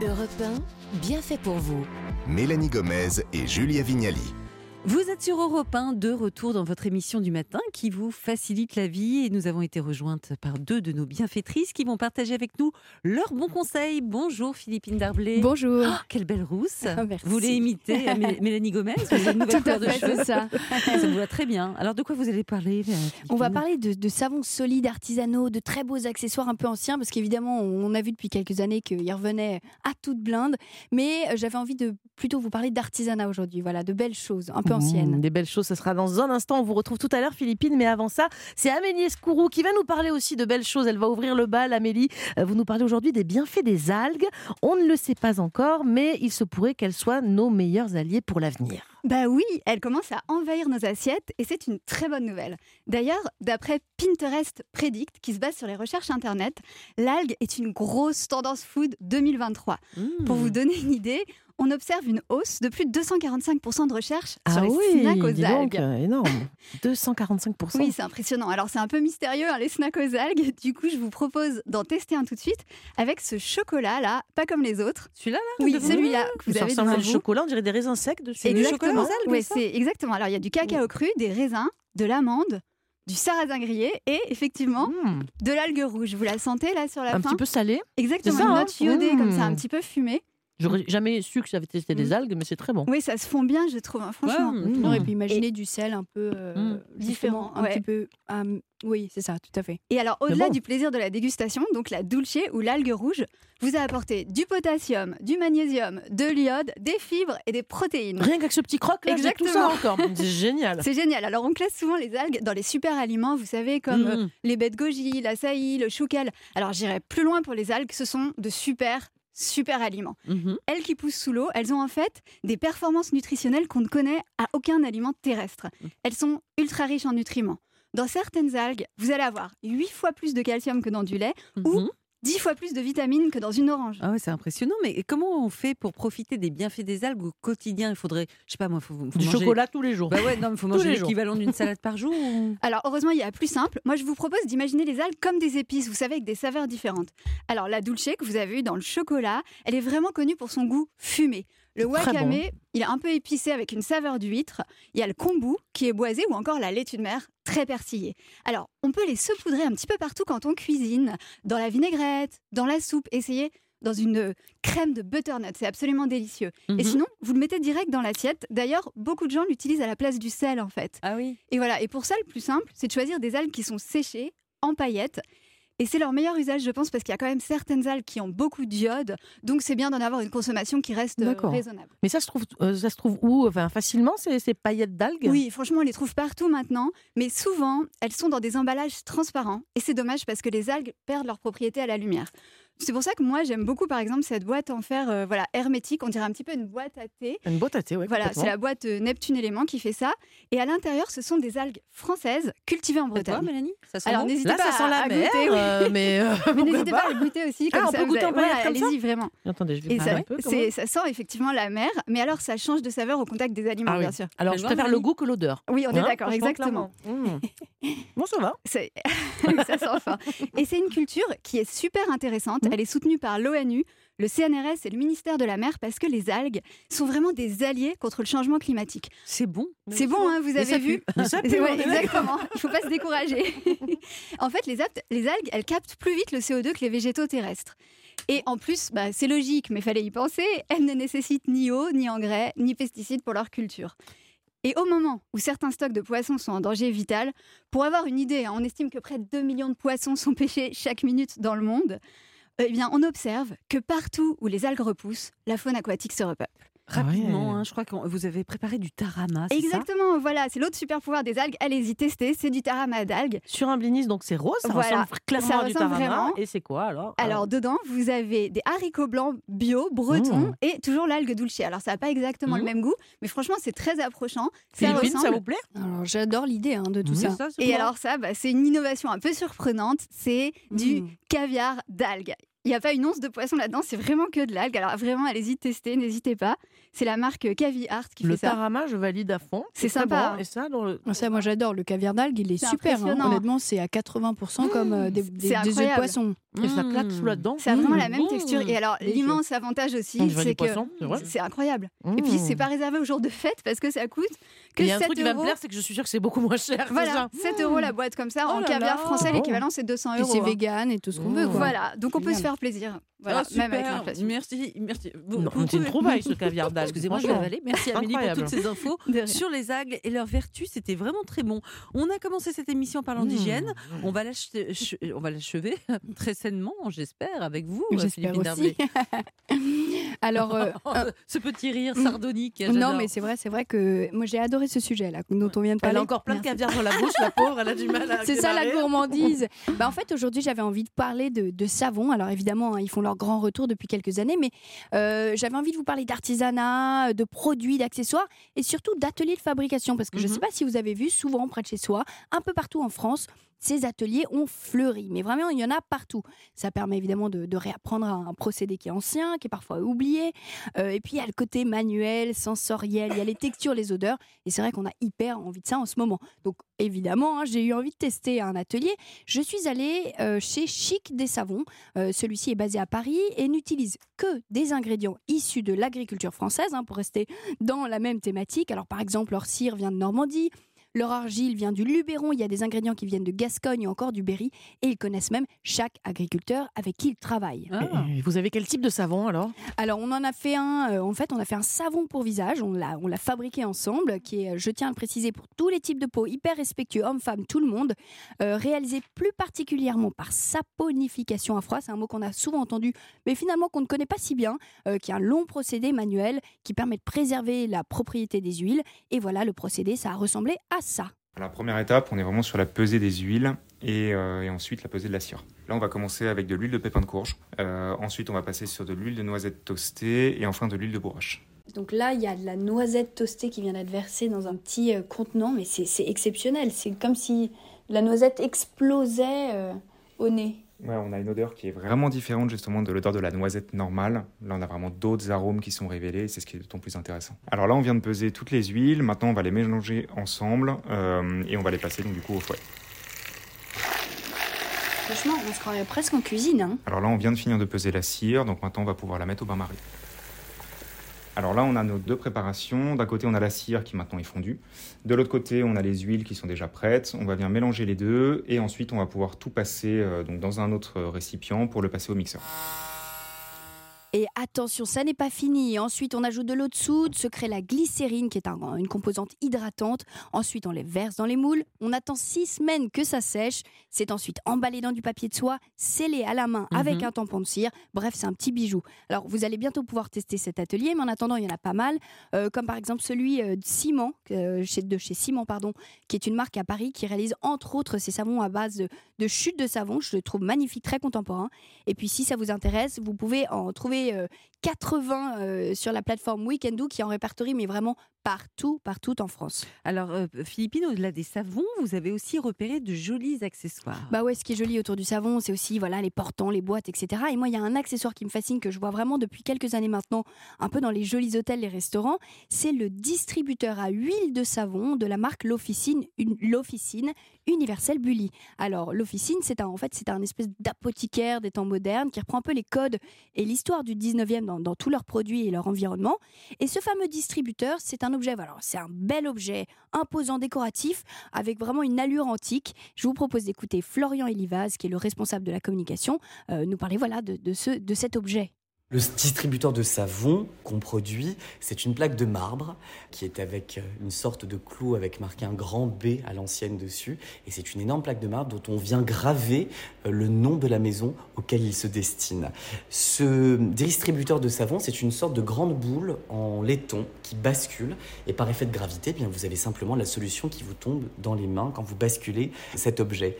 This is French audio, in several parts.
Europe 1, bien fait pour vous. Mélanie Gomez et Julia Vignali. Vous êtes sur Europe 1, de retour dans votre émission du matin qui vous facilite la vie et nous avons été rejointes par deux de nos bienfaitrices qui vont partager avec nous leurs bons conseils. Bonjour Philippine Darblay. Bonjour. Oh, quelle belle rousse. Ah, merci. Vous voulez imiter euh, Mé- Mélanie Gomez Vous une nouvelle couleur de cheveux. ça. Ça vous va très bien. Alors de quoi vous allez parler euh, On va parler de, de savons solides, artisanaux, de très beaux accessoires un peu anciens, parce qu'évidemment, on a vu depuis quelques années qu'ils revenaient à toute blinde. Mais euh, j'avais envie de plutôt vous parler d'artisanat aujourd'hui, voilà, de belles choses, un peu Mmh, des belles choses, ce sera dans un instant. On vous retrouve tout à l'heure, Philippine. Mais avant ça, c'est Amélie Escourou qui va nous parler aussi de belles choses. Elle va ouvrir le bal. Amélie, Euh, vous nous parlez aujourd'hui des bienfaits des algues. On ne le sait pas encore, mais il se pourrait qu'elles soient nos meilleurs alliés pour l'avenir. Bah oui, elle commence à envahir nos assiettes et c'est une très bonne nouvelle. D'ailleurs, d'après Pinterest Predict, qui se base sur les recherches internet, l'algue est une grosse tendance food 2023. Mmh. Pour vous donner une idée, on observe une hausse de plus de 245% de recherches Ah sur les snacks aux dis donc, algues. euh, énorme. 245%. Oui, c'est impressionnant. Alors c'est un peu mystérieux, hein, les snacks aux algues. Du coup, je vous propose d'en tester un tout de suite avec ce chocolat là, pas comme les autres. Celui-là là Oui, celui-là vous ça avez ressemble à chocolat, on dirait des raisins secs dessus. du Exactement. chocolat aux algues, ça c'est exactement. Alors il y a du cacao cru, des raisins, de l'amande, du sarrasin grillé et effectivement Mmh, de l'algue rouge. Vous la sentez là sur la un fin petit peu salé. Exactement, ça, une hein note iodée comme ça, un Mmh. petit peu fumée. J'aurais jamais su que j'avais testé des algues, mais c'est très bon. Oui, ça se fond bien, je trouve, hein, franchement. Ouais, Mmh. Et puis imaginez du sel un peu euh, Mm. différent, un ouais. petit peu. euh, oui, c'est ça, tout à fait. Et alors, au-delà bon. du plaisir de la dégustation, donc la dulce ou l'algue rouge vous a apporté du potassium, du magnésium, de l'iode, des fibres et des protéines. Rien qu'avec ce petit croc là, j'ai tout ça encore. C'est génial. C'est génial. Alors, on classe souvent les algues dans les super aliments, vous savez, comme euh, les de goji, l'açaï, le choukel. Alors, j'irai plus loin pour les algues, ce sont de super, super aliments. Mmh. Elles qui poussent sous l'eau, elles ont en fait des performances nutritionnelles qu'on ne connaît à aucun aliment terrestre. Elles sont ultra riches en nutriments. Dans certaines algues, vous allez avoir 8 fois plus de calcium que dans du lait, Ou- Mhm. 10 fois plus de vitamines que dans une orange. Ah ouais, c'est impressionnant. Mais comment on fait pour profiter des bienfaits des algues au quotidien? Il faudrait, je sais pas moi, faut, faut Du manger- chocolat tous les jours. Bah ouais, non, mais faut manger l'équivalent d'une salade par jour. ou- Alors heureusement, il y a plus simple. Moi, je vous propose d'imaginer les algues comme des épices, vous savez, avec des saveurs différentes. Alors la dulce que vous avez eu dans le chocolat, elle est vraiment connue pour son goût fumé. Le wakame, bon. il est un peu épicé avec une saveur d'huître. Il y a le kombu qui est boisé ou encore la laitue de mer très persillée. Alors, on peut les saupoudrer un petit peu partout quand on cuisine, dans la vinaigrette, dans la soupe. Essayez dans une crème de butternut, c'est absolument délicieux. Et Mhm. sinon, vous le mettez direct dans l'assiette. D'ailleurs, beaucoup de gens l'utilisent à la place du sel en fait. Ah oui. Et voilà, et pour ça, le plus simple, c'est de choisir des algues qui sont séchées, en paillettes. Et c'est leur meilleur usage, je pense, parce qu'il y a quand même certaines algues qui ont beaucoup d'iode. Donc c'est bien d'en avoir une consommation qui reste euh, raisonnable. Mais ça se trouve, euh, ça se trouve où Enfin, facilement ces, ces paillettes d'algues? Oui, franchement, on les trouve partout maintenant. Mais souvent, elles sont dans des emballages transparents. Et c'est dommage parce que les algues perdent leur propriété à la lumière. C'est pour ça que moi, j'aime beaucoup, par exemple, cette boîte en fer euh, voilà, hermétique. On dirait un petit peu une boîte à thé. Une boîte à thé, ouais. Voilà, c'est la boîte euh, Neptune Élément qui fait ça. Et à l'intérieur, ce sont des algues françaises cultivées en toi, Bretagne. Mélanie Ça sent Alors bon? n'hésitez Là, pas ça sent à, la à mer, goûter. oui. euh, mais euh, n'hésitez pas à goûter aussi. Ah, Comme on ça, peut goûter en voilà, comme ça Allez-y, vraiment. Attendez, je vais Et ça, un peu. ça sent effectivement la mer, mais alors ça change de saveur au contact des aliments, Ah oui. bien sûr. Alors, je préfère le goût que l'odeur. Oui, on est Hein, d'accord, exactement. Mmh. Bon, ça va. Ça sent fort. Et c'est une culture qui est super intéressante. Mhm. Elle est soutenue par l'ONU, le CNRS et le ministère de la Mer parce que les algues sont vraiment des alliés contre le changement climatique. C'est bon. C'est bon, hein, vous avez ça vu pue. Ça Ouais, exactement. Il ne faut pas se décourager. en fait, les, aptes- les algues, elles captent plus vite le CO2 que les végétaux terrestres. Et en plus, bah, c'est logique, mais fallait y penser, elles ne nécessitent ni eau, ni engrais, ni pesticides pour leur culture. Et au moment où certains stocks de poissons sont en danger vital, pour avoir une idée, hein, on estime que près de 2 millions de poissons sont pêchés chaque minute dans le monde, eh bien, on observe que partout où les algues repoussent, la faune aquatique se repeuple. Rapidement, Ah ouais. hein, je crois que vous avez préparé du tarama. ça? Exactement, voilà, c'est l'autre super pouvoir des algues. Allez-y, testez, c'est du tarama d'algues. Sur un blinis, donc c'est rose, ça Voilà. ressemble clairement Ça à du ressemble tarama. vraiment. Et c'est quoi alors? Alors dedans, vous avez des haricots blancs bio, bretons Mmh. et toujours l'algue dulce. Alors ça n'a pas exactement Mmh. le même goût, mais franchement c'est très approchant. Ça ça vous plaît? Alors, j'adore l'idée hein, de tout ça. Et bon. alors ça, bah, c'est une innovation un peu surprenante. C'est du Mmh. caviar d'algues. Il n'y a pas une once de poisson là-dedans, c'est vraiment que de l'algue. Alors vraiment, allez-y tester, n'hésitez pas. C'est la marque Cavi Art qui Le fait ça. tarama, je valide à fond. C'est sympa. bon. Et ça, dans le... Ah, Ça, moi j'adore le caviar d'algues, il est, C'est super. hein. Honnêtement, c'est à 80% comme euh, des, des, c'est des œufs de poisson. Et ça claque Mmh. sous là-dedans. A vraiment Mmh. la même Mmh. texture. Et alors, l'immense avantage aussi, c'est que c'est c'est incroyable. Et puis, Mmh. c'est pas réservé aux jours de fête parce que ça coûte que Et Il y a un 7 truc qui va me euros. plaire, c'est que je suis sûre que c'est beaucoup moins cher. c'est Voilà, ça 7 euros la boîte comme ça. Oh en là caviar français, Bon. l'équivalent, c'est 200 Et euros. c'est hein. vegan et tout ce qu'on veut. Mmh. Voilà, donc on peut se Génial. Plaisir. Voilà, Ah, même avec l'inflation. Merci, merci. Vous- Non, vous c'est une trouvaille ce caviar d'algues. Excusez-moi, je vais avaler. Merci Amélie pour Incroyable. toutes ces infos sur les algues et leurs vertus. C'était vraiment très bon. On a commencé cette émission en parlant Mmh. d'hygiène. On va l'acheter- ch- on va l'achever très sainement, j'espère, avec vous, Philippine aussi. Alors, euh. Ce petit rire Mmh. sardonique. non, mais c'est vrai, c'est vrai que moi j'ai adoré ce sujet-là dont on vient de Elle parler. a encore plein de caviar dans la bouche, la pauvre, elle a du mal à C'est ça la gourmandise. bah, en fait, aujourd'hui, j'avais envie de parler de, de savon. Alors évidemment, hein, ils font leur grand retour depuis quelques années, mais euh, j'avais envie de vous parler d'artisanat, de produits, d'accessoires et surtout d'ateliers de fabrication. Parce que je ne Mhm. sais pas si vous avez vu, souvent près de chez soi, un peu partout en France, ces ateliers ont fleuri. Mais vraiment, il y en a partout. Ça permet évidemment de, réapprendre un procédé qui est ancien, qui est parfois oublié. Euh, et puis, il y a le côté manuel, sensoriel, il y a les textures, les odeurs. Et c'est vrai qu'on a hyper envie de ça en ce moment. Donc, évidemment, hein, j'ai eu envie de tester un atelier. Je suis allée euh, chez Chic des Savons. Euh, Celui-ci est basé à Paris et n'utilise que des ingrédients issus de l'agriculture française, hein, pour rester dans la même thématique. Alors, par exemple, leur cire vient de Normandie. Leur argile vient du Luberon, il y a des ingrédients qui viennent de Gascogne ou encore du Berry, et ils connaissent même chaque agriculteur avec qui ils travaillent. Ah. Et vous avez quel type de savon alors? Alors, on en a fait un. euh, en fait, on a fait un savon pour visage. On l'a, on l'a fabriqué ensemble, qui est, euh, je tiens à le préciser, pour tous les types de peau, hyper respectueux, hommes, femmes, tout le monde. euh, réalisé plus particulièrement par saponification à froid. C'est un mot qu'on a souvent entendu, mais finalement qu'on ne connaît pas si bien. euh, qui est un long procédé manuel qui permet de préserver la propriété des huiles. Et voilà, le procédé, ça a ressemblé à ça. La première étape, on est vraiment sur la pesée des huiles et, euh, et ensuite la pesée de la cire. Là, on va commencer avec de l'huile de pépin de courge. Euh, ensuite, on va passer sur de l'huile de noisette toastée et enfin de l'huile de bourrache. Donc là, il y a de la noisette toastée qui vient d'être versée dans un petit euh, contenant, mais c'est c'est exceptionnel. C'est comme si la noisette explosait euh, au nez. Ouais, on a une odeur qui est vraiment différente justement de l'odeur de la noisette normale. Là, on a vraiment d'autres arômes qui sont révélés c'est ce qui est d'autant plus intéressant. Alors là, on vient de peser toutes les huiles. Maintenant, on va les mélanger ensemble euh, et on va les passer donc du coup au fouet. Franchement, on se croirait presque en cuisine. Hein. Alors là, on vient de finir de peser la cire, donc maintenant, on va pouvoir la mettre au bain-marie. Alors là, on a nos deux préparations. D'un côté, on a la cire qui maintenant est fondue. De l'autre côté, on a les huiles qui sont déjà prêtes. On va bien mélanger les deux et ensuite, on va pouvoir tout passer euh, donc dans un autre récipient pour le passer au mixeur. Et attention, ça n'est pas fini. Ensuite, on ajoute de l'eau de soude, se crée la glycérine qui est un- une composante hydratante. Ensuite, on les verse dans les moules. On attend six semaines que ça sèche. C'est ensuite emballé dans du papier de soie, scellé à la main avec Mhm. un tampon de cire. Bref, c'est un petit bijou. Alors, vous allez bientôt pouvoir tester cet atelier, mais en attendant, il y en a pas mal. Euh, comme par exemple celui euh, de Ciment, euh, chez, de chez Ciment, pardon, qui est une marque à Paris qui réalise entre autres ces savons à base de, de chute de savon. Je le trouve magnifique, très contemporain. Et puis, si ça vous intéresse, vous pouvez en trouver euh, 80 euh, sur la plateforme Weekendoo qui en répertorie, mais vraiment partout, partout en France. Alors, euh, Philippine, au-delà des savons, vous avez aussi repéré de jolis accessoires. Bah ouais, ce qui est joli autour du savon, c'est aussi voilà les portants, les boîtes, etc. Et moi, il y a un accessoire qui me fascine que je vois vraiment depuis quelques années maintenant, un peu dans les jolis hôtels, les restaurants. C'est le distributeur à huile de savon de la marque L'Officine, une- l'Officine Universelle Bully. Alors, l'Officine, c'est un, en fait, c'est un espèce d'apothicaire des temps modernes qui reprend un peu les codes et l'histoire du 19e dans, tous leurs produits et leur environnement. Et ce fameux distributeur, c'est un objet, voilà, c'est un bel objet imposant, décoratif, avec vraiment une allure antique. Je vous propose d'écouter Florian Elivaz, qui est le responsable de la communication, euh, nous parler voilà, de, ce, de cet objet. Le distributeur de savon qu'on produit, c'est une plaque de marbre qui est avec euh, une sorte de clou avec marqué un grand B à l'ancienne dessus. Et c'est une énorme plaque de marbre dont on vient graver euh, le nom de la maison auquel il se destine. Ce distributeur de savon, c'est une sorte de grande boule en laiton qui bascule. Et par effet de gravité, eh bien, vous avez simplement la solution qui vous tombe dans les mains quand vous basculez cet objet.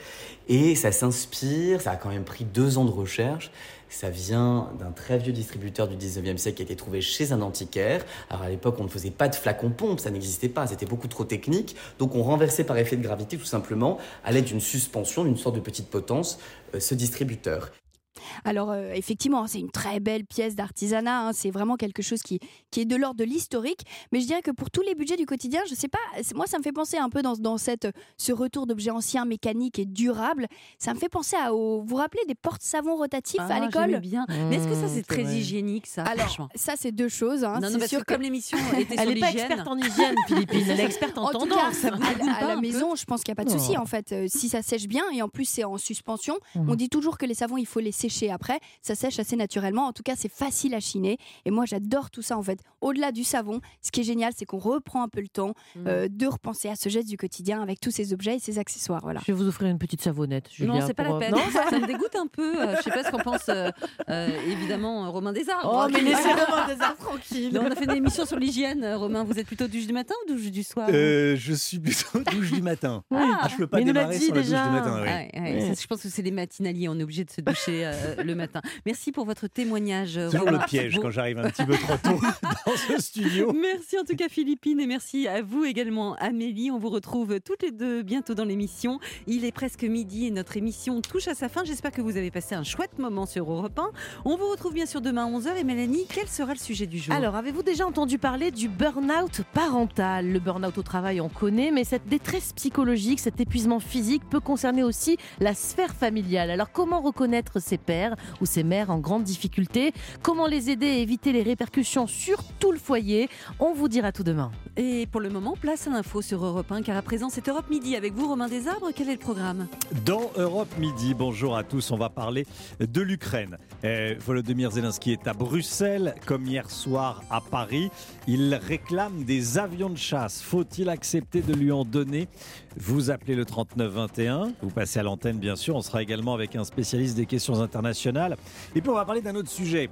Et ça s'inspire, ça a quand même pris deux ans de recherche. Ça vient d'un très vieux distributeur du 19e siècle qui a été trouvé chez un antiquaire. Alors à l'époque, on ne faisait pas de flacon pompe, ça n'existait pas, c'était beaucoup trop technique. Donc on renversait par effet de gravité tout simplement, à l'aide d'une suspension, d'une sorte de petite potence, euh, ce distributeur. Alors euh, effectivement, c'est une très belle pièce d'artisanat, hein, c'est vraiment quelque chose qui, qui est de l'ordre de l'historique, mais je dirais que pour tous les budgets du quotidien, je sais pas, c'est- moi ça me fait penser un peu dans, dans cette, ce retour d'objets anciens, mécaniques et durables, ça me fait penser à, au, vous vous rappelez des portes-savons rotatifs à Ah, l'école bien. Mais est-ce que ça, Mmh, c'est c'est très vrai. hygiénique, ça Alors, franchement? ça c'est deux choses. hein, Non, non, parce sûr que comme l'émission était Elle sur n'est pas experte en hygiène, Philippine. Elle est experte en, En tout cas, tendance. ça vous à, à pas la maison, je pense qu'il n'y a pas de souci. En fait, Euh, si ça sèche bien et en plus c'est en suspension, on dit toujours que les savons, il faut les sécher après. Ça sèche assez naturellement. En tout cas, c'est facile à chiner. Et moi, j'adore tout ça en fait. Au-delà du savon, ce qui est génial, c'est qu'on reprend un peu le temps Mhm. euh, de repenser à ce geste du quotidien avec tous ces objets et ces accessoires. Voilà. Je vais vous offrir une petite savonnette, Julia. Non, c'est pas la euh, peine. Non, ça... me dégoûte un peu. Euh, je sais pas ce qu'en pense euh, euh, évidemment Romain Desarbres. Oh, mais laissez Romain Desarbres tranquille. Non, on a fait une émission sur l'hygiène. Romain, vous êtes plutôt douche du matin ou douche du soir Euh, je suis plutôt douche du matin. Ah, je peux pas l'a démarrer sans la douche du matin. oui. Ah ouais, ouais, Ouais. ça, je pense que c'est les matinaliers, on est obligé de se doucher euh, le matin. Merci pour votre témoignage. euh, Toujours Romain. le piège quand j'arrive un petit peu trop tôt dans ce studio. Merci en tout cas Philippine et merci à vous également Amélie. On vous retrouve toutes les deux bientôt dans l'émission. Il est presque midi et notre émission touche à sa fin. J'espère que vous avez passé un chouette moment sur Europe 1. On vous retrouve bien sûr demain à 11h et Mélanie, quel sera le sujet du jour? Alors, avez-vous déjà entendu parler du burn-out parental? Le burn-out au travail, on connaît, mais cette détresse psychologique, cet épuisement physique peut concerner aussi la sphère familiale. Alors, comment reconnaître ses pères? Ou ses mères en grande difficulté Comment les aider à éviter les répercussions sur tout le foyer? On vous dira tout demain. Et pour le moment, place à l'info sur Europe 1 car à présent c'est Europe Midi avec vous Romain Desarbres. Quel est le programme? Dans Europe Midi, bonjour à tous, on va parler de l'Ukraine. Euh, Volodymyr Zelensky est à Bruxelles, comme hier soir à Paris. Il réclame des avions de chasse. Faut-il accepter de lui en donner Vous appelez le 3921, vous passez à l'antenne bien sûr, on sera également avec un spécialiste des questions internationales. Et puis on va parler d'un autre sujet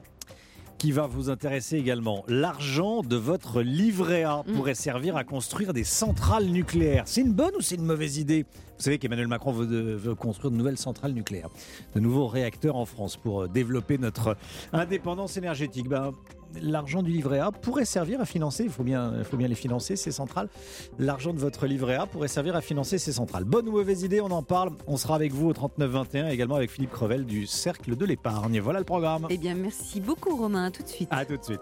qui va vous intéresser également. L'argent de votre livret A Mm. pourrait servir à construire des centrales nucléaires. C'est une bonne ou c'est une mauvaise idée? Vous savez qu'Emmanuel Macron veut, de- veut construire de nouvelles centrales nucléaires, de nouveaux réacteurs en France pour euh, développer notre indépendance énergétique. Ben, L'argent du livret A pourrait servir à financer, il faut bien, il faut bien les financer, ces centrales. L'argent de votre livret A pourrait servir à financer ces centrales. Bonne ou mauvaise idée, on en parle. On sera avec vous au 3921, également avec Philippe Crevel du Cercle de l'épargne. Voilà le programme. Eh bien merci beaucoup Romain, à tout de suite. À tout de suite.